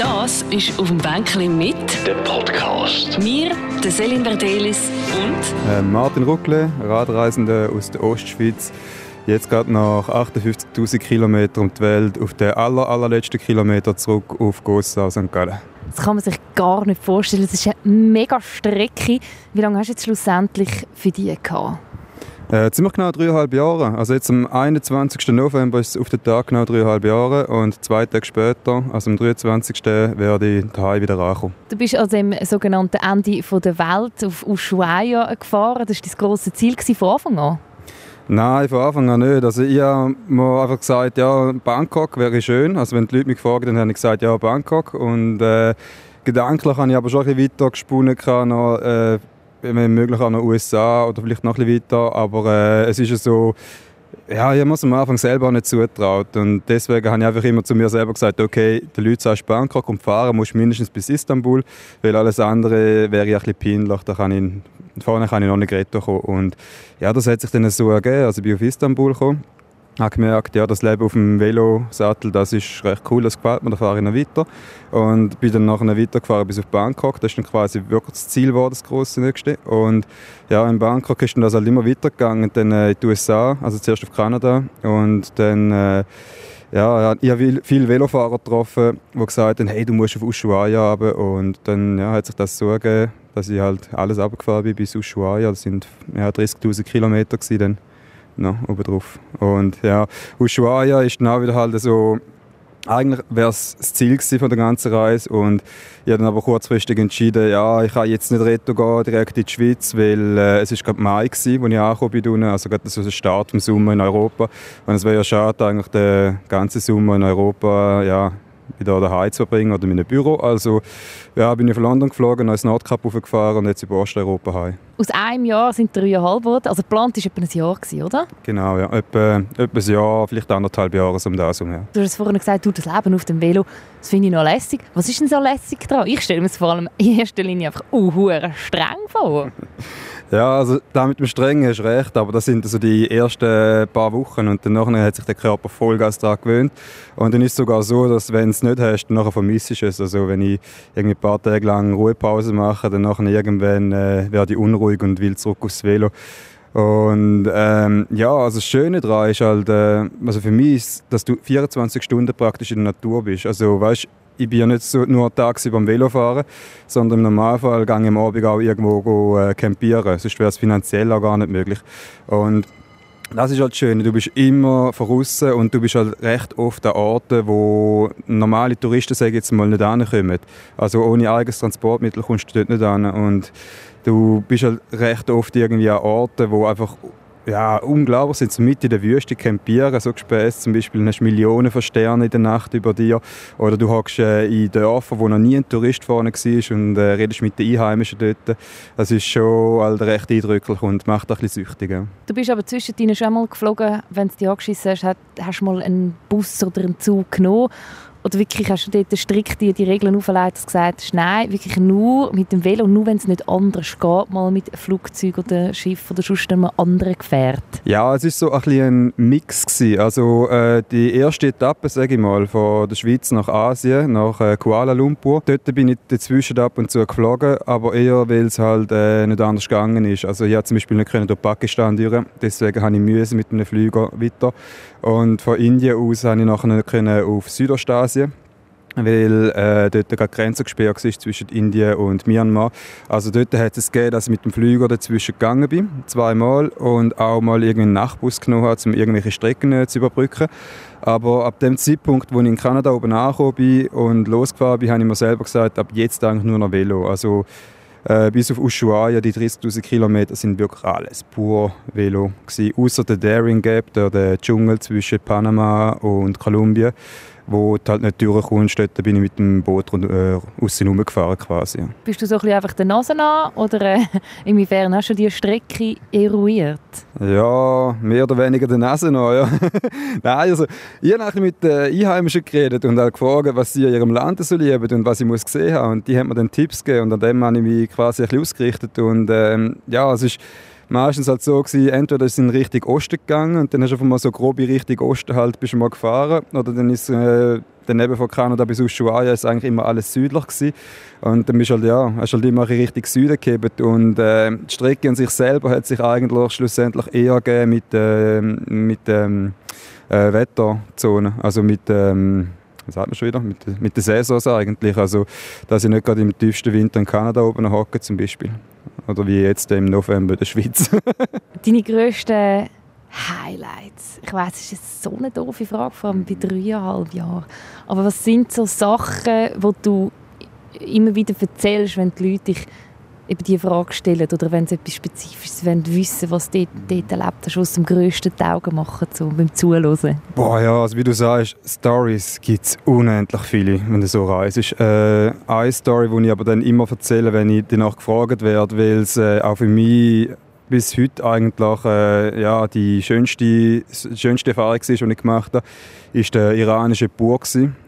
Das ist auf dem Bänkchen mit Der Podcast. mir, der Selin Verdelis und Äh, Martin Ruckle, Radreisender aus der Ostschweiz. Jetzt gerade nach 58.000 Kilometern um die Welt auf den aller, allerletzten Kilometer zurück auf Gossau, St. Gallen. Das kann man sich gar nicht vorstellen. Das ist eine mega Strecke. Wie lange hast du jetzt schlussendlich für die gehabt? Äh, ziemlich genau dreieinhalb Jahre. Also jetzt am 21. November ist es auf den Tag genau dreieinhalb Jahre und zwei Tage später, also am 23. werde ich daheim wieder ankommen. Du bist an dem sogenannten Ende der Welt auf Ushuaia gefahren. Das war dein grosses Ziel von Anfang an. Nein, von Anfang an nicht. Also ich habe mir einfach gesagt, ja, Bangkok wäre schön. Also wenn die Leute mich gefragt haben, habe ich gesagt, ja, Bangkok. Und äh, gedanklich habe ich aber schon ein bisschen weiter gesponnen, noch, äh, wenn möglich auch noch USA oder vielleicht noch ein bisschen weiter. Aber äh, es ist ja so, ja, ich es am Anfang selber nicht zugetraut. Und deswegen habe ich einfach immer zu mir selber gesagt, okay, den Leuten sagst Bangkok und fahren musst mindestens bis Istanbul, weil alles andere wäre ja ein bisschen peinlich. Da kann ich, vorne kann ich noch nicht retten kommen. Und ja, das hat sich dann so ergeben. Also ich bin auf Istanbul gekommen, habe gemerkt, ja, das Leben auf dem Velosattel, das ist recht cool, das gefällt mir, da fahre ich noch weiter. Und bin dann nachher weitergefahren bis auf Bangkok. Das ist dann quasi wirklich das Ziel geworden, das grosse nächste. Und ja, in Bangkok ist dann das halt immer weitergegangen, dann äh, in die USA, also zuerst auf Kanada und dann äh, ja, ich habe viele Velofahrer getroffen, die gesagt haben, hey, du musst auf Ushuaia runter. Und dann ja, hat sich das so ergeben, dass ich halt alles runtergefahren bin bis Ushuaia. Das sind ja, 30'000 Kilometer gewesen noch oben drauf. Und ja, Ushuaia ist dann auch wieder halt so, eigentlich wäre es das Ziel von der ganzen Reise. Und ich habe dann aber kurzfristig entschieden, ja, ich kann jetzt nicht retto gehen, direkt in die Schweiz, weil äh, es ist gerade Mai gewesen, als ich angekommen bin, also gerade so der Start im Sommer in Europa. Und es wäre ja schade, eigentlich den ganzen Sommer in Europa, ja, wieder daheim zu verbringen oder in einem Büro. Also ja, bin ich von London geflogen, dann ins Nordkap gefahren und jetzt in Osteuropa heim. Aus einem Jahr sind dreieinhalb geworden. Also geplant war etwa ein Jahr, gewesen, oder? Genau, ja. Etwa, etwa ein Jahr, vielleicht anderthalb Jahre so um das herum. Ja. Du hast vorhin gesagt, du, das Leben auf dem Velo, das finde ich noch lässig. Was ist denn so lässig daran? Ich stelle mir es vor allem in erster Linie einfach uh, streng vor. Ja, also da mit dem Strengen hast du recht, aber das sind so die ersten paar Wochen und dann nachher hat sich der Körper Vollgas daran gewöhnt. Und dann ist es sogar so, dass wenn du es nicht hast, dann nachher du es. Also wenn ich irgendwie ein paar Tage lang Ruhepause mache, dann nachher irgendwann äh, werde ich unruhig und will zurück aufs Velo. Und ähm, ja, also das Schöne daran ist halt, äh, also für mich ist, dass du 24 Stunden praktisch in der Natur bist. Also weißt, ich bin ja nicht so nur tagsüber beim Velofahren, sondern im Normalfall gehe ich am Abend auch irgendwo go, äh, campieren. Sonst wäre es finanziell auch gar nicht möglich. Und das ist halt schön. Du bist immer voraus und du bist halt recht oft an Orten, wo normale Touristen, sage jetzt mal, nicht hinkommen. Also ohne eigenes Transportmittel kommst du dort nicht hin. Und du bist halt recht oft irgendwie an Orten, wo einfach ja, unglaublich sind mitten in der Wüste campieren, so Gespäß zum Beispiel, hast Millionen von Sternen in der Nacht über dir oder du hockst äh, in Dörfern, wo noch nie ein Tourist vorne war und äh, redest mit den Einheimischen dort. Das ist schon halt recht eindrücklich und macht auch ein bisschen süchtig. Ja. Du bist aber zwischendrin schon mal geflogen, wenn es dich angeschissen hast, hast du mal einen Bus oder einen Zug genommen oder wirklich hast du dort strikt die, Regeln aufgelegt und gesagt hast, nein, wirklich nur mit dem Velo, nur wenn es nicht anders geht, mal mit Flugzeug oder Schiff oder sonst einem anderen Gefährt? Ja, es war so ein, bisschen ein Mix. Gewesen. Also äh, die erste Etappe, sage ich mal, von der Schweiz nach Asien, nach äh, Kuala Lumpur, dort bin ich dazwischen ab und zu geflogen, aber eher, weil es halt äh, nicht anders gegangen ist. Also ich konnte zum Beispiel nicht durch Pakistan durch, deswegen habe ich Mühe mit einem Flüger weiter. Und von Indien aus konnte ich nachher auf Südostasien weil äh, dort gerade Grenze gesperrt war zwischen Indien und Myanmar. Also dort hat es gegeben, dass ich mit dem Flüger dazwischen gegangen bin, zweimal, und auch mal irgendwie einen Nachtbus genommen habe, um irgendwelche Strecken äh, zu überbrücken. Aber ab dem Zeitpunkt, wo ich in Kanada oben angekommen bin und losgefahren bin, habe ich mir selber gesagt, ab jetzt eigentlich nur noch Velo. Also äh, bis auf Ushuaia, die 30'000 Kilometer, sind wirklich alles pur Velo. Außer der Daring Gap, der Dschungel zwischen Panama und Kolumbien wo du halt nicht durchkommst, dort bin ich mit dem Boot äh, außen rumgefahren quasi. Bist du so ein bisschen einfach der Nase an oder äh, inwiefern hast du die Strecke eruiert? Ja, mehr oder weniger der Nase an, ja. Nein, also ich habe mit den Einheimischen geredet und auch gefragt, was sie in ihrem Land so lieben und was ich muss gesehen haben und die haben mir dann Tipps gegeben und an dem habe ich mich quasi ein bisschen ausgerichtet und ähm, ja, es ist meistens halt so gewesen, entweder ist es in Richtung Osten gegangen und dann hast du einfach mal so grobe Richtung Osten halt bist du mal gefahren oder dann ist äh, daneben von Kanada bis Ushuaia ist eigentlich immer alles südlich gewesen. und dann bist halt, ja, hast halt immer Richtung Süden gegeben und äh, die Strecke an sich selber hat sich eigentlich schlussendlich eher gegeben mit, äh, mit ähm, äh, Wetterzonen, also mit ähm, was sagt man schon wieder, mit, mit den Saisons eigentlich. Also, dass ich nicht gerade im tiefsten Winter in Kanada oben hocke zum Beispiel. Oder wie jetzt im November in der Schweiz. Deine grössten Highlights? Ich weiß, es ist so eine doofe Frage, vor allem bei dreieinhalb Jahren. Aber was sind so Sachen, die du immer wieder erzählst, wenn die Leute dich eben diese Frage stellen oder wenn sie etwas Spezifisches wollen, wissen was dort, dort erlebt hast, was am grössten die Augen machen so, beim Zuhören? Boah, ja, also wie du sagst, Stories gibt es unendlich viele, wenn du so reist. Äh, eine Story, die ich aber dann immer erzähle, wenn ich danach gefragt werde, weil es äh, auch für mich bis heute eigentlich äh, ja, die schönste, schönste Erfahrung war, die ich gemacht habe, war der iranische Bur.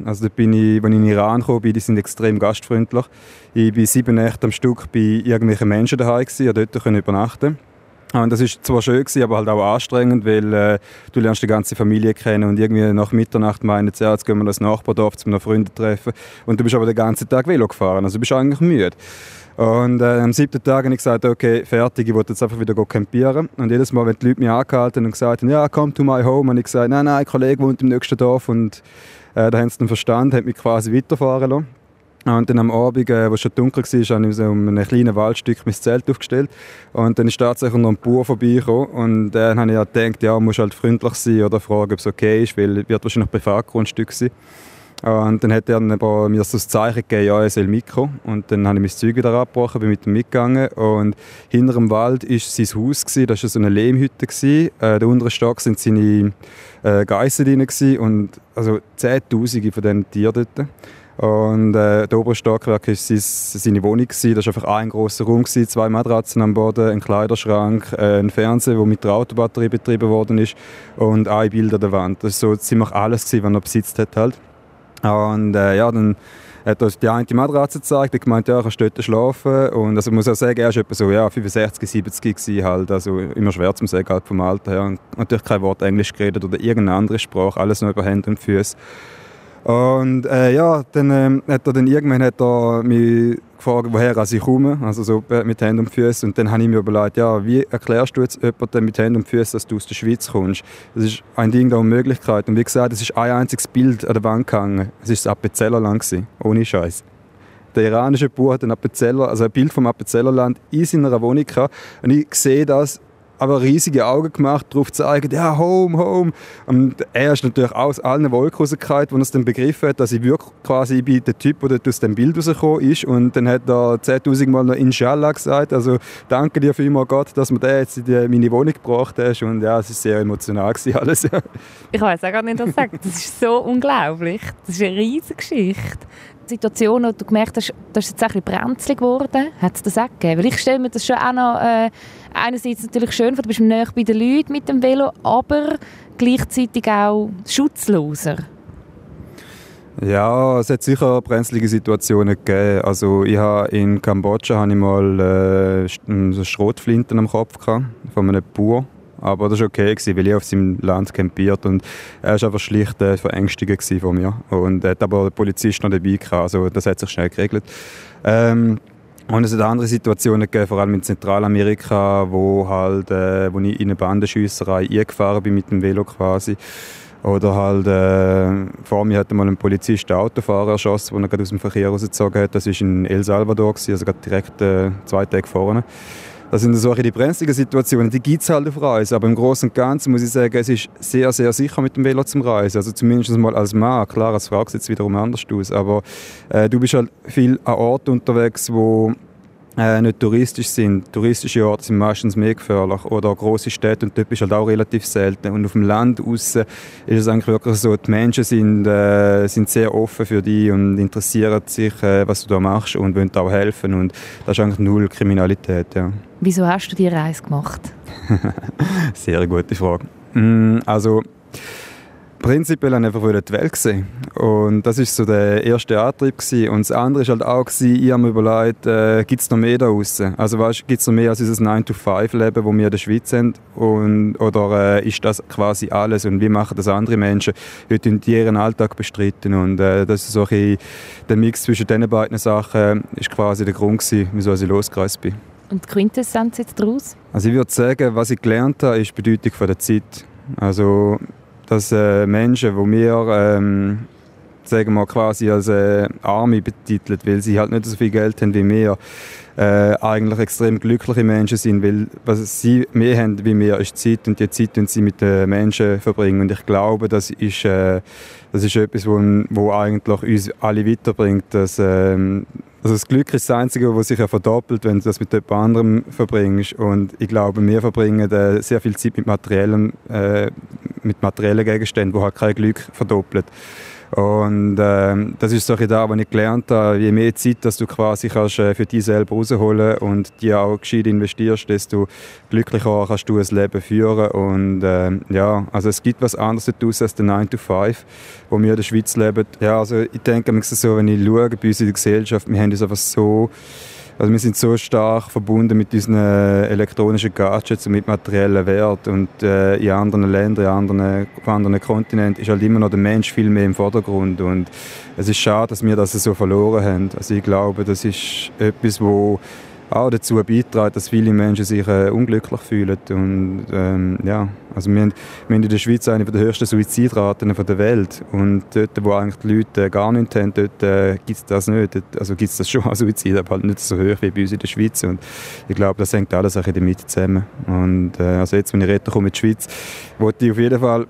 Also da bin ich, als ich in Iran kam, die sind extrem gastfreundlich. Ich war sieben Nächte am Stück bei irgendwelchen Menschen daheim und dort übernachten. Und das ist zwar schön gewesen, aber halt auch anstrengend, weil äh, du lernst die ganze Familie kennen und irgendwie nach Mitternacht meinen sie, ja, jetzt gehen wir ins Nachbardorf, um noch Freunde treffen. Und du bist aber den ganzen Tag Velo gefahren, also du bist eigentlich müde. Und äh, am siebten Tag habe ich gesagt, okay, fertig, ich will jetzt einfach wieder campieren. Und jedes Mal, wenn die Leute mich angehalten und gesagt haben, ja, come to my home, habe ich gesagt, nein, nein, ein Kollege wohnt im nächsten Dorf. Und äh, da haben sie dann verstanden, haben mich quasi weiterfahren lassen. Und dann am Abend, äh, wo es schon dunkel war, habe ich so um ein kleines Waldstück mein Zelt aufgestellt. Und dann ist tatsächlich noch ein Bauer vorbeigekommen. Und dann habe ich ja gedacht, ja, muss halt freundlich sein oder fragen, ob es okay ist, weil es wird wahrscheinlich Privatgrundstück sein. Und dann hat er aber mir so das Zeichen gegeben, ja, er soll mitkommen. Und dann habe ich mein Zeug wieder abgebrochen, bin mit ihm mitgegangen. Und hinter dem Wald war sein Haus, gewesen. das war so eine Lehmhütte. Gewesen. Äh, der untere Stock waren seine äh, Geissen drin. Gewesen. Und also Zehntausende von diesen Tieren dort. Und äh, der obere Stockwerk war seine Wohnung. Gewesen. Das war einfach ein großer Raum, gewesen, zwei Matratzen am Boden, ein Kleiderschrank, äh, ein Fernseher, der mit der Autobatterie betrieben worden ist und ein Bild an der Wand. Das war so ziemlich alles, gewesen, was er besitzt hat. Halt. Und äh, ja, dann hat uns die eine Matratze gezeigt, hat gemeint, ja, kannst dort schlafen. Und also ich muss auch sagen, er war etwa so ja, 65, 70 gewesen, halt, also immer schwer zu sagen halt vom Alter her. Und natürlich kein Wort Englisch geredet oder irgendeine andere Sprache, alles nur über Hände und Füße. Und äh, ja, dann ähm, hat er dann irgendwann hat er mich gefragt, woher ich komme, also so mit Händen und Füßen. Und dann habe ich mir überlegt, ja, wie erklärst du jetzt jemandem mit Händen und Füßen, dass du aus der Schweiz kommst? Das ist ein Ding der Unmöglichkeit. Und wie gesagt, es ist ein einziges Bild an der Wand gehangen. Es war das Appenzellerland, ohne Scheiß. Der iranische Bauer hat ein also ein Bild vom Appenzellerland in seiner Wohnung gehabt. Und ich sehe das aber riesige Augen gemacht, darauf zeigen, ja, home, home. Und er ist natürlich aus allen Wolken rausgefallen, wo er es dann begriffen hat, dass ich wirklich quasi bin der Typ, der aus dem Bild rausgekommen ist. Und dann hat er 10.000 Mal noch Inshallah gesagt. Also danke dir vielmals Gott, dass mir der jetzt in meine Wohnung gebracht hast. Und ja, es war sehr emotional alles. Ich weiß auch gar nicht, was ich sagen. Das ist so unglaublich. Das ist eine riesige Geschichte. Situation, wo du gemerkt hast, das ist jetzt ein bisschen brenzlig geworden? Hat es das auch gegeben? Weil ich stelle mir das schon auch noch äh, einerseits natürlich schön vor, du bist näher bei den Leuten mit dem Velo, aber gleichzeitig auch schutzloser. Ja, es hat sicher brenzlige Situationen gegeben. Also ich habe in Kambodscha habe ich mal äh, Schrotflinten am Kopf gehabt, von einem Bauer. Aber das war okay, gewesen, weil ich auf seinem Land campiert und er war einfach schlicht äh, verängstigend von mir. Und er hat aber den Polizist noch dabei gehabt, also das hat sich schnell geregelt. Ähm, und es hat andere Situationen gegeben, vor allem in Zentralamerika, wo, halt, äh, wo ich in eine Bandenschiesserei eingefahren bin mit dem Velo quasi. Oder halt, äh, vor mir hat mal ein Polizist einen Autofahrer erschossen, den er gerade aus dem Verkehr rausgezogen hat. Das war in El Salvador, also direkt äh, zwei Tage vorne. Das sind so die brenzligen Situationen, die gibt es halt auf Reisen. Aber im Großen und Ganzen muss ich sagen, es ist sehr, sehr sicher mit dem Velo zum Reisen. Also zumindest mal als Mann. Klar, als Frau sieht es wiederum anders aus. Aber äh, du bist halt viel an Orten unterwegs, wo äh, nicht touristisch sind. Touristische Orte sind meistens mehr gefährlich oder große Städte und dort bist halt auch relativ selten. Und auf dem Land außen ist es eigentlich wirklich so, die Menschen sind, äh, sind sehr offen für dich und interessieren sich, äh, was du da machst und wollen auch helfen und das ist eigentlich null Kriminalität. Ja. Wieso hast du die Reise gemacht? sehr gute Frage. Mm, also prinzipiell einfach die Welt sehen. Und das ist so der erste Antrieb gewesen. Und das andere ist halt auch gewesen, ich habe mir überlegt, äh, gibt es noch mehr da draußen? Also weißt, gibt es noch mehr als dieses 9-to-5-Leben, wo wir in der Schweiz haben? Und, oder äh, ist das quasi alles? Und wie machen das andere Menschen heute in ihren Alltag bestreiten? Und äh, das ist so ein der Mix zwischen diesen beiden Sachen ist quasi der Grund gewesen, wieso ich losgereist bin. Und die Quintessenz jetzt daraus? Also ich würde sagen, was ich gelernt habe, ist die Bedeutung von der Zeit. Also dass äh, Menschen, die wir ähm, sagen wir quasi als äh, Arme betitelt, weil sie halt nicht so viel Geld haben wie wir, äh, eigentlich extrem glückliche Menschen sind, weil was sie mehr haben wie wir ist Zeit und die Zeit und sie mit den Menschen verbringen. Und ich glaube, das ist, äh, das ist etwas, wo, wo eigentlich uns alle weiterbringt, dass ähm, also das Glück ist das Einzige, was sich ja verdoppelt, wenn du das mit jemand anderem verbringst. Und ich glaube, wir verbringen äh, sehr viel Zeit mit materiellen, äh, mit materiellen Gegenständen, die halt kein Glück verdoppelt. Und ähm, das ist so da, was ich gelernt habe. Je mehr Zeit, dass du quasi kannst, äh, für dich selber rausholen und die auch gescheit investierst, desto glücklicher kannst du ein Leben führen. Und ähm, ja, also es gibt was anderes daraus als der 9 to 5, wo wir in der Schweiz leben. Ja, also ich denke mir so, wenn ich schaue bei uns in der Gesellschaft, wir haben uns einfach so also wir sind so stark verbunden mit diesen elektronischen Gadgets und mit materiellen Wert und äh, in anderen Ländern, in anderen, auf anderen Kontinenten ist halt immer noch der Mensch viel mehr im Vordergrund und es ist schade, dass wir das so verloren haben. Also ich glaube, das ist etwas, wo auch dazu beiträgt, dass viele Menschen sich äh, unglücklich fühlen. Und, ähm, ja, also wir, haben, wir haben in der Schweiz eine der höchsten Suizidraten der Welt. Und dort, wo eigentlich die Leute gar nichts haben, dort äh, gibt es das nicht. Dort, also gibt es das schon, Suizid, aber halt nicht so hoch wie bei uns in der Schweiz. Und ich glaube, das hängt alles bisschen damit zusammen. Und äh, also jetzt, wenn ich retour komme in die Schweiz, wollte ich auf jeden Fall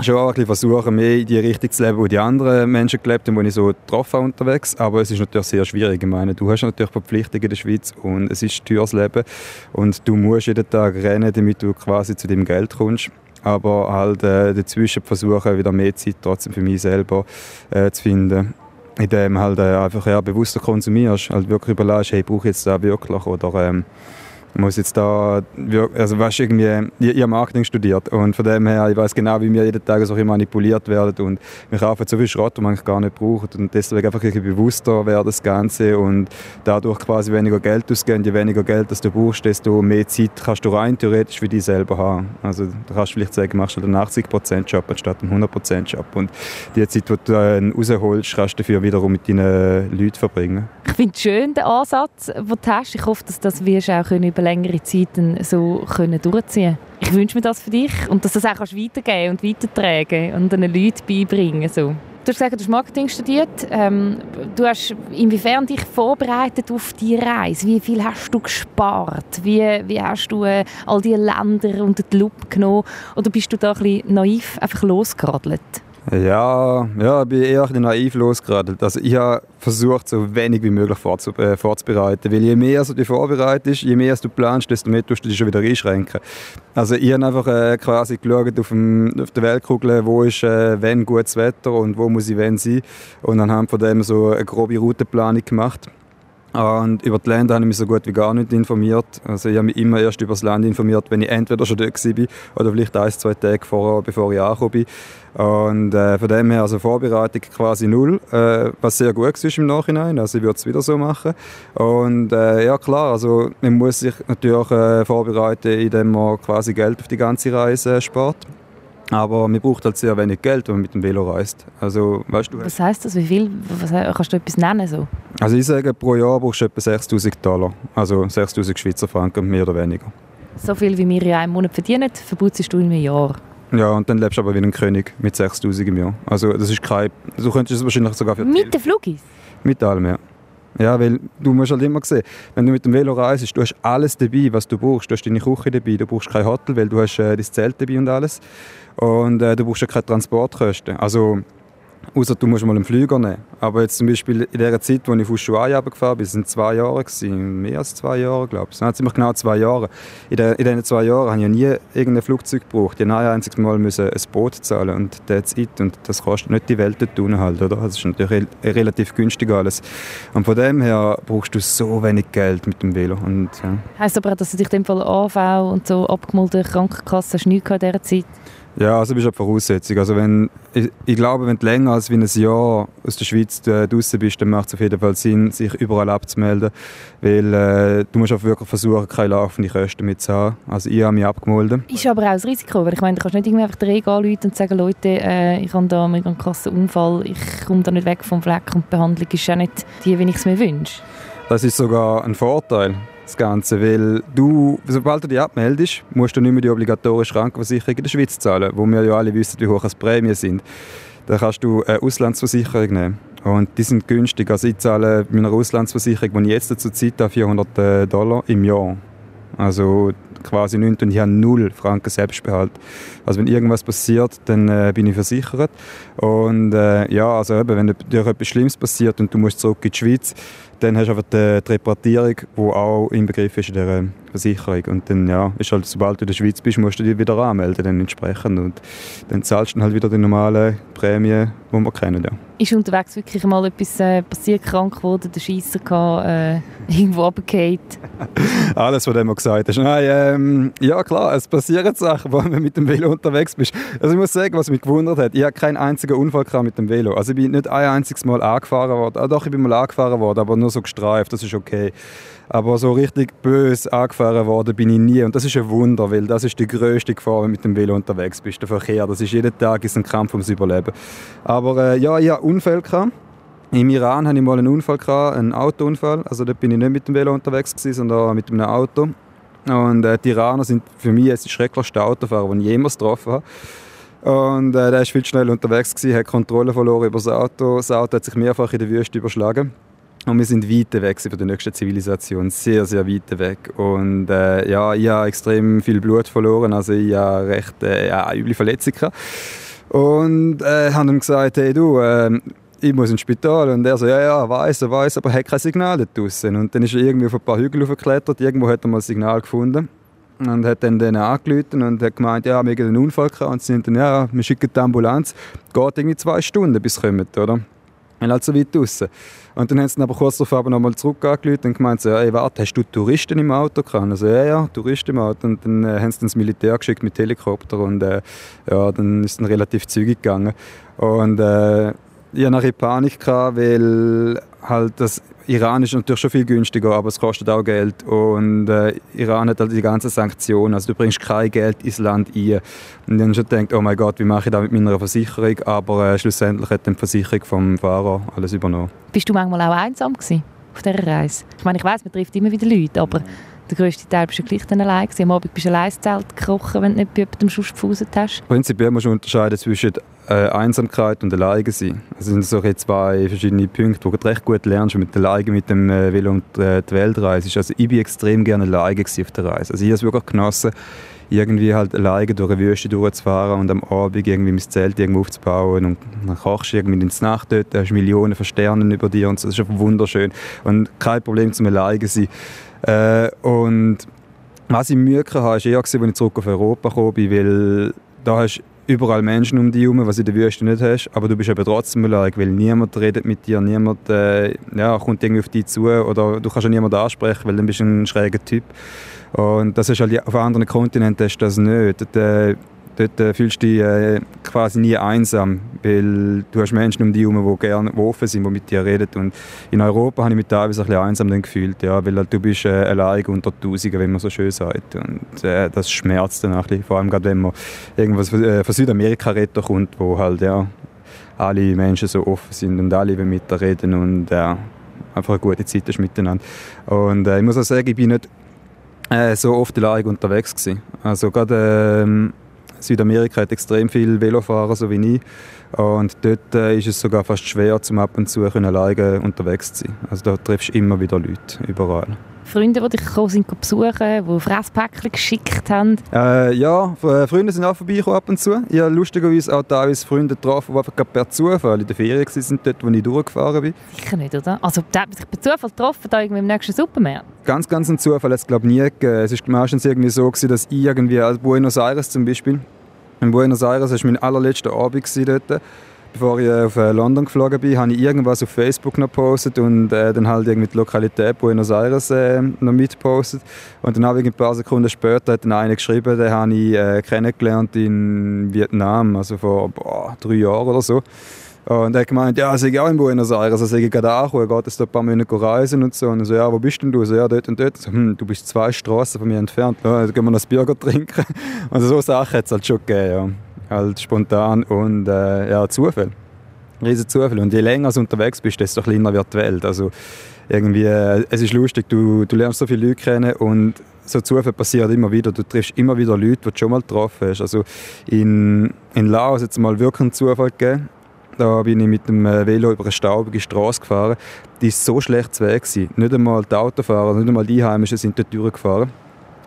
schon auch ein versuchen, mehr in die Richtung zu leben, wo die anderen Menschen gelebt haben, die ich so getroffen habe unterwegs. Aber es ist natürlich sehr schwierig. Ich meine, du hast natürlich Verpflichtungen in der Schweiz und es ist teures Leben und du musst jeden Tag rennen, damit du quasi zu dem Geld kommst. Aber halt äh, dazwischen versuchen, wieder mehr Zeit trotzdem für mich selber äh, zu finden indem halt äh, einfach ja, bewusster konsumierst, halt wirklich überlegst, hey, brauche ich jetzt da wirklich oder ähm, muss jetzt da, also weißt, irgendwie, ich, ich habe Marketing studiert und von dem her, ich weiß genau, wie wir jeden Tag so manipuliert werden und wir kaufen so viel Schrott, den man eigentlich gar nicht braucht und deswegen einfach ein bewusster werden das Ganze und dadurch quasi weniger Geld ausgeben, je weniger Geld das du brauchst, desto mehr Zeit kannst du rein theoretisch für dich selber haben. Also da kannst du vielleicht sagen, machst du einen 80% Job anstatt einen 100% Job und die Zeit, die du dann rausholst, kannst du dafür wiederum mit deinen Leuten verbringen. Ich finde schön, den Ansatz, den du hast. Ich hoffe, dass das wirst auch über längere Zeit so können durchziehen Ich wünsche mir das für dich und dass du das auch kannst weitergeben und weitertragen und den Leuten beibringen so. Du hast gesagt, du hast Marketing studiert. Ähm, du hast inwiefern dich vorbereitet auf die Reise? Wie viel hast du gespart? Wie, wie hast du äh, all diese Länder unter die Lupe genommen? Oder bist du da ein bisschen naiv einfach losgeradelt? Ja, ja, ich bin eher ein naiv losgeradelt. Also ich habe versucht, so wenig wie möglich äh, vorzubereiten. Weil je mehr du dich vorbereitest, je mehr du planst, desto mehr tust du dich schon wieder einschränken. Also ich habe einfach äh, quasi geschaut auf, dem, auf der Weltkugel, wo ist äh, wenn gutes Wetter und wo muss ich wenn sein. Und anhand von dem so eine grobe Routenplanung gemacht. Und über die Länder habe ich mich so gut wie gar nicht informiert. Also ich habe mich immer erst über das Land informiert, wenn ich entweder schon dort war oder vielleicht ein, zwei Tage vorher, bevor ich angekommen bin. Und äh, von dem her, also Vorbereitung quasi null, äh, was sehr gut ist im Nachhinein. Also ich würde es wieder so machen. Und äh, ja klar, also man muss sich natürlich äh, vorbereiten, indem man quasi Geld auf die ganze Reise spart. Aber man braucht halt sehr wenig Geld, wenn man mit dem Velo reist. Also, weißt du, was heisst das? Wie viel? Was, kannst du etwas nennen? So? Also ich sage, pro Jahr brauchst du etwa 6'000 Dollar. Also 6'000 Schweizer Franken, mehr oder weniger. So viel, wie wir in einem Monat verdienen, verputzt du in einem Jahr? Ja, und dann lebst du aber wie ein König mit 6'000 im Jahr. Also das ist kein... Du könntest es wahrscheinlich sogar für... Mit den Flugis? Mit allem, ja. Ja, weil du musst halt immer sehen, wenn du mit dem Velo reist, du hast alles dabei, was du brauchst. Du hast deine Küche dabei, du brauchst kein Hotel, weil du hast äh, dein Zelt dabei und alles. Und äh, du brauchst ja keine Transportkosten. Also Außer du musst mal einen Flüger nehmen. Aber jetzt zum Beispiel in der Zeit, als ich von Ushuaia runtergefahren bin, waren zwei Jahre, gewesen, mehr als zwei Jahre, glaube ich. Das ziemlich genau zwei Jahre. In, der, in diesen zwei Jahren habe ich nie irgendein Flugzeug gebraucht. Ich musste ein einziges Mal müssen ein Boot zahlen und that's it. Und das kostet nicht die Welt dort unten halt, oder? Das ist natürlich relativ günstig alles. Und von dem her brauchst du so wenig Geld mit dem Velo. Ja. Heißt aber auch, dass du dich in dem Fall AV und so abgemulte Krankenkasse hast in dieser Zeit? Ja, also bist du eine Voraussetzung. Also wenn, ich, ich, glaube, wenn du länger als wie ein Jahr aus der Schweiz äh, draußen bist, dann macht es auf jeden Fall Sinn, sich überall abzumelden, weil äh, du musst auch wirklich versuchen, keine laufenden Kosten mit zu haben. Also ich habe mich abgemeldet. Ist aber auch ein Risiko, weil ich meine, du kannst nicht irgendwie einfach Regen anrufen und sagen, Leute, äh, ich habe da einen krassen Unfall, ich komme da nicht weg vom Fleck und die Behandlung ist ja nicht die, wie ich es mir wünsche. Das ist sogar ein Vorteil das Ganze, weil du, sobald du dich abmeldest, musst du nicht mehr die obligatorische Krankenversicherung in der Schweiz zahlen, wo wir ja alle wissen, wie hoch die Prämien sind. Dann kannst du eine Auslandsversicherung nehmen. Und die sind günstig. Also ich zahle mit einer Auslandsversicherung, die ich jetzt zur Zeit habe, 400 äh, Dollar im Jahr. Also quasi nichts und ich habe null Franken Selbstbehalt. Also wenn irgendwas passiert, dann äh, bin ich versichert. Und äh, ja, also eben, wenn dir etwas Schlimmes passiert und du musst zurück in die Schweiz, dann hast du einfach die, die Repartierung, die auch inbegriffen ist in dieser Versicherung. Und dann, ja, ist halt, sobald du in der Schweiz bist, musst du dich wieder anmelden, dann entsprechend. Und dann zahlst du halt wieder die normale Prämie, die wir kennen, ja. Ist unterwegs wirklich mal etwas äh, passiert, krank geworden, der Scheisser gehabt, äh, irgendwo runtergefallen? Alles, was du immer gesagt hast. Nein, ähm, ja klar, es passieren Sachen, wenn du mit dem Velo unterwegs bist. Also ich muss sagen, was mich gewundert hat, ich habe keinen einzigen Unfall mit dem Velo. Also ich bin nicht ein einziges Mal angefahren worden. Ah, doch, ich bin mal angefahren worden, aber nur so gestreift, das ist okay. Aber so richtig böse angefahren worden bin ich nie. Und das ist ein Wunder, weil das ist die grösste Gefahr, wenn du mit dem Velo unterwegs bist, der Verkehr. Das ist jeden Tag ist ein Kampf ums Überleben. Aber äh, ja, ich hatte Unfälle. Im Iran hatte ich mal einen Unfall, einen Autounfall. Also dort bin ich nicht mit dem Velo unterwegs, sondern mit einem Auto. Und äh, Iraner sind für mich jetzt die schrecklichsten Autofahrer, die ich jemals getroffen habe. Und äh, der war viel schnell unterwegs, gewesen, hat Kontrolle verloren über das Auto. Das Auto hat sich mehrfach in der Wüste überschlagen. Und wir sind weit weg von der nächsten Zivilisation, sehr, sehr weit weg. Und äh, ja, ich habe extrem viel Blut verloren, also ich habe recht äh, ja, üble Verletzungen. Und äh, haben ihm gesagt, hey du, äh, ich muss ins Spital. Und er so, ja, ja, weiß, er weiß, aber er hat kein Signal dort draussen. Und dann ist er irgendwie auf ein paar Hügel hochgeklettert, irgendwo hat er mal ein Signal gefunden. Und hat dann denen angerufen und hat gemeint, ja, wir haben einen Unfall gehabt. Und sie sind dann, ja, wir schicken die Ambulanz. Geht irgendwie zwei Stunden, bis sie kommen, oder? Und halt so weit draussen. Und dann haben sie aber kurz darauf nochmal zurück angerufen und gemeint, so, hey, warte, hast du Touristen im Auto gehabt? Also, ja, ja, Touristen im Auto. Und dann äh, haben sie das Militär geschickt mit Helikopter und äh, ja, dann ist es relativ zügig gegangen. Und äh, ich hatte nachher Panik, gehabt, weil halt das Iran ist natürlich schon viel günstiger, aber es kostet auch Geld. Und äh, Iran hat halt die ganzen Sanktionen. Also du bringst kein Geld ins Land ein. Und dann schon gedacht, oh mein Gott, wie mache ich das mit meiner Versicherung? Aber äh, schlussendlich hat dann die Versicherung vom Fahrer alles übernommen. Bist du manchmal auch einsam gewesen auf dieser Reise? Ich meine, ich weiß, man trifft immer wieder Leute, aber der grösste Teil bist du gleich dann allein gewesen. Am Abend bist du allein Zelt gekrochen, wenn du nicht bei jemandem sonst gefauset hast. Prinzipiell musst du unterscheiden zwischen äh, Einsamkeit und alleine sein. Das sind so zwei verschiedene Punkte, wo du recht gut lernst, mit alleine mit dem äh, Velo und äh, die Welt reist. Also ich bin extrem gerne alleine auf der Reise. Also ich habe es wirklich genossen, irgendwie halt alleine durch eine Wüste durchzufahren und am Abend irgendwie mein Zelt irgendwo aufzubauen und dann kochst du irgendwie ins Nacht dort, hast Millionen von Sternen über dir und so. Das ist einfach wunderschön und kein Problem zum alleine sein. Äh, und was ich Mühe hatte, war eher, als ich zurück auf Europa bin, weil da hast überall Menschen um dich herum, was du in der Wüste nicht hast, aber du bist eben trotzdem allein, weil niemand redet mit dir, niemand äh, ja, kommt irgendwie auf dich zu oder du kannst auch niemanden ansprechen, weil du bist ein schräger Typ. Und das ist halt auf anderen Kontinenten du das nicht. Dort, äh, dort äh, fühlst du dich äh, quasi nie einsam, weil du hast Menschen um dich herum, die gerne offen sind, die mit dir reden. Und in Europa habe ich mich teilweise ein bisschen einsam gefühlt, ja, weil halt, du bist äh, allein unter Tausenden, wenn man so schön sagt. Und äh, das schmerzt dann ein bisschen, vor allem gerade wenn man irgendwas von, äh, von Südamerika redet kommt, wo halt ja, alle Menschen so offen sind und alle mit dir reden und ja, einfach eine gute Zeit ist miteinander. Und äh, ich muss auch sagen, ich bin nicht äh, so oft allein unterwegs gewesen. Also gerade ähm, Südamerika hat extrem viele Velofahrer, so wie ich. Und dort äh, ist es sogar fast schwer, zum ab und zu alleine unterwegs zu sein. Also da triffst du immer wieder Leute, überall. Freunde, die dich gekommen sind besuchen, die Fresspäckchen geschickt haben? Äh, ja, äh, Freunde sind auch vorbeigekommen ab und zu. Ich habe lustigerweise auch teilweise Freunde getroffen, die einfach per Zufall in der Ferien waren, dort, wo ich durchgefahren bin. Sicher nicht, oder? Also, da hat man sich per Zufall getroffen, da irgendwie im nächsten Supermarkt? Ganz, ganz ein Zufall hat es, glaube ich, nie gegeben. Es war meistens irgendwie so, gewesen, dass ich irgendwie, als Buenos Aires zum Beispiel, in Buenos Aires war mein allerletzter Abend dort, bevor ich auf äh, London geflogen bin, habe ich irgendwas auf Facebook noch gepostet und äh, dann halt irgendwie die Lokalität Buenos Aires äh, noch mitgepostet. Und dann habe ich ein paar Sekunden später hat dann einer geschrieben, den habe ich äh, kennengelernt in Vietnam, also vor boah, drei Jahren oder so. Und er hat gemeint, ja, ich auch in Buenos Aires, also ich gerade angekommen, geht es da ein paar Monate reisen und so. Und so, ja, wo bist denn du? So, ja, dort und dort. So, hm, du bist zwei Straßen von mir entfernt. Ja, dann gehen wir noch ein Bier trinken. Also so Sachen hat es halt schon gegeben, ja. Halt spontan und äh, ja, Zufall. Riesen Zufall. Und je länger du unterwegs bist, desto kleiner wird die Welt. Also irgendwie, äh, es ist lustig, du, du lernst so viele Leute kennen und so Zufall passiert immer wieder. Du triffst immer wieder Leute, die du schon mal getroffen hast. Also in, in Laos es mal wirklich einen Zufall gegeben. Da bin ich mit dem äh, Velo über eine staubige Straße gefahren. Die war so schlecht zu Weg. Nicht einmal die Autofahrer, nicht einmal die Heimischen sind dort durchgefahren.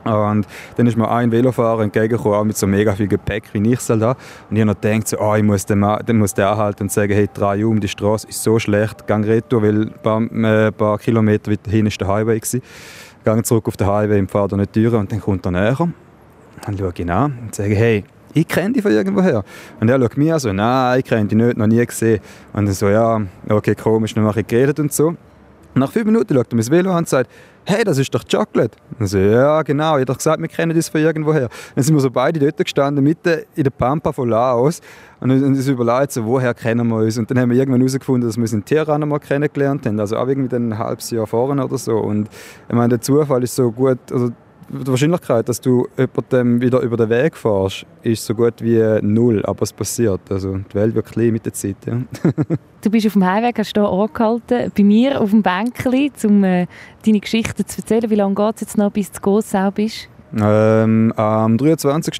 Und dann ist mir ein Velofahrer entgegengekommen, auch mit so mega viel Gepäck, wie ich halt. Und ich habe noch gedacht, so, oh, ich muss den, dann muss der anhalten und sagen, hey, drei um, die Straße ist so schlecht, gang retour, weil ein paar, äh, paar Kilometer weiter hinten war der Highway. Gewesen. Gang zurück auf den Highway und fahre da nicht durch und dann kommt er näher. Dann schaue ich ihn an und sage, hey, ich kenne dich von irgendwoher. Und er schaut mir so, nein, ich kenne dich nicht, noch nie gesehen. Und dann so, ja, okay, komisch, dann mache ich geredet und so. Nach fünf Minuten schaut er das Velo an und sagt, hey, das ist doch Chocolate. Und so, ja, genau, ich habe doch gesagt, wir kennen das von irgendwoher. Dann sind wir so beide dort gestanden, mitten in der Pampa von Laos. Und uns überlegt, so, woher kennen wir uns. Und dann haben wir irgendwann herausgefunden, dass wir uns in Teheran mal kennengelernt haben. Also auch irgendwie ein halbes Jahr vorher oder so. Und ich meine, der Zufall ist so gut, also die Wahrscheinlichkeit, dass du jemandem wieder über den Weg fährst, ist so gut wie null, aber es passiert. Also die Welt wird klein mit der Zeit. Ja. du bist auf dem Heimweg, hast hier angehalten, bei mir auf dem Bänkchen, um äh, deine Geschichte zu erzählen. Wie lange geht es jetzt noch, bis du zu Gossau bist? Ähm, am 23.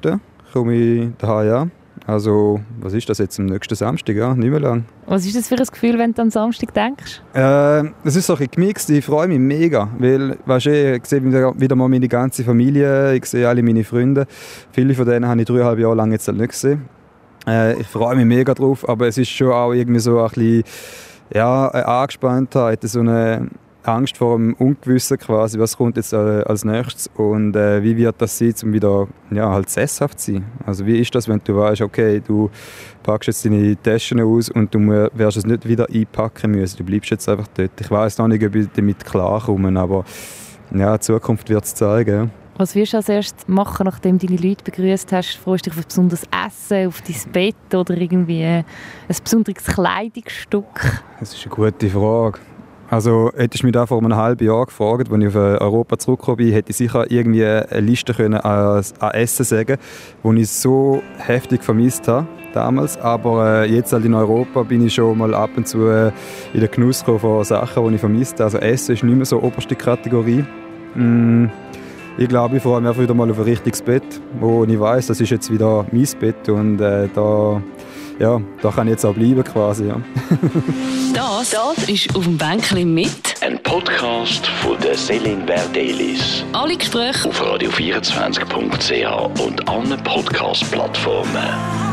komme ich daheim an. Also, was ist das jetzt am nächsten Samstag? Ja, nicht mehr lang. Was ist das für ein Gefühl, wenn du an Samstag denkst? Äh, es ist so ein gemixt. Ich freue mich mega, weil, weißt du, ich sehe wieder, mal meine ganze Familie, ich sehe alle meine Freunde. Viele von denen habe ich dreieinhalb Jahre lang jetzt nicht gesehen. Äh, ich freue mich mega drauf, aber es ist schon auch irgendwie so ein bisschen, ja, eine Angespanntheit, so eine Angst vor dem Ungewissen quasi, was kommt jetzt äh, als nächstes und äh, wie wird das sein, um wieder ja, halt sesshaft zu sein. Also wie ist das, wenn du weißt, okay, du packst jetzt deine Taschen aus und du wirst es nicht wieder einpacken müssen, du bleibst jetzt einfach dort. Ich weiß noch nicht, ob ich damit klarkomme, aber ja, die Zukunft wird es zeigen. Was wirst du als erstes machen, nachdem du deine Leute begrüßt hast? Freust du dich auf ein besonderes Essen, auf dein Bett oder irgendwie ein besonderes Kleidungsstück? Das ist eine gute Frage. Also hättest du mich da vor einem halben Jahr gefragt, als ich auf äh, Europa zurückgekommen bin, hätte ich sicher irgendwie eine Liste können an, Essen sagen die ich so heftig vermisst habe damals. Aber äh, jetzt halt in Europa bin ich schon mal ab und zu äh, in der Genuss von Sachen, die ich vermisst habe. Also Essen ist nicht mehr so oberste Kategorie. Mm, ich glaube, ich freue mich einfach wieder mal auf ein richtiges Bett, wo ich weiß, das ist jetzt wieder mein Bett und äh, da ja, da kann ich jetzt auch bleiben quasi. Ja. das, das ist auf dem Bänkchen mit. Ein Podcast von der Selin Verdelis. Alle Gespräche auf radio24.ch und allen Podcast-Plattformen.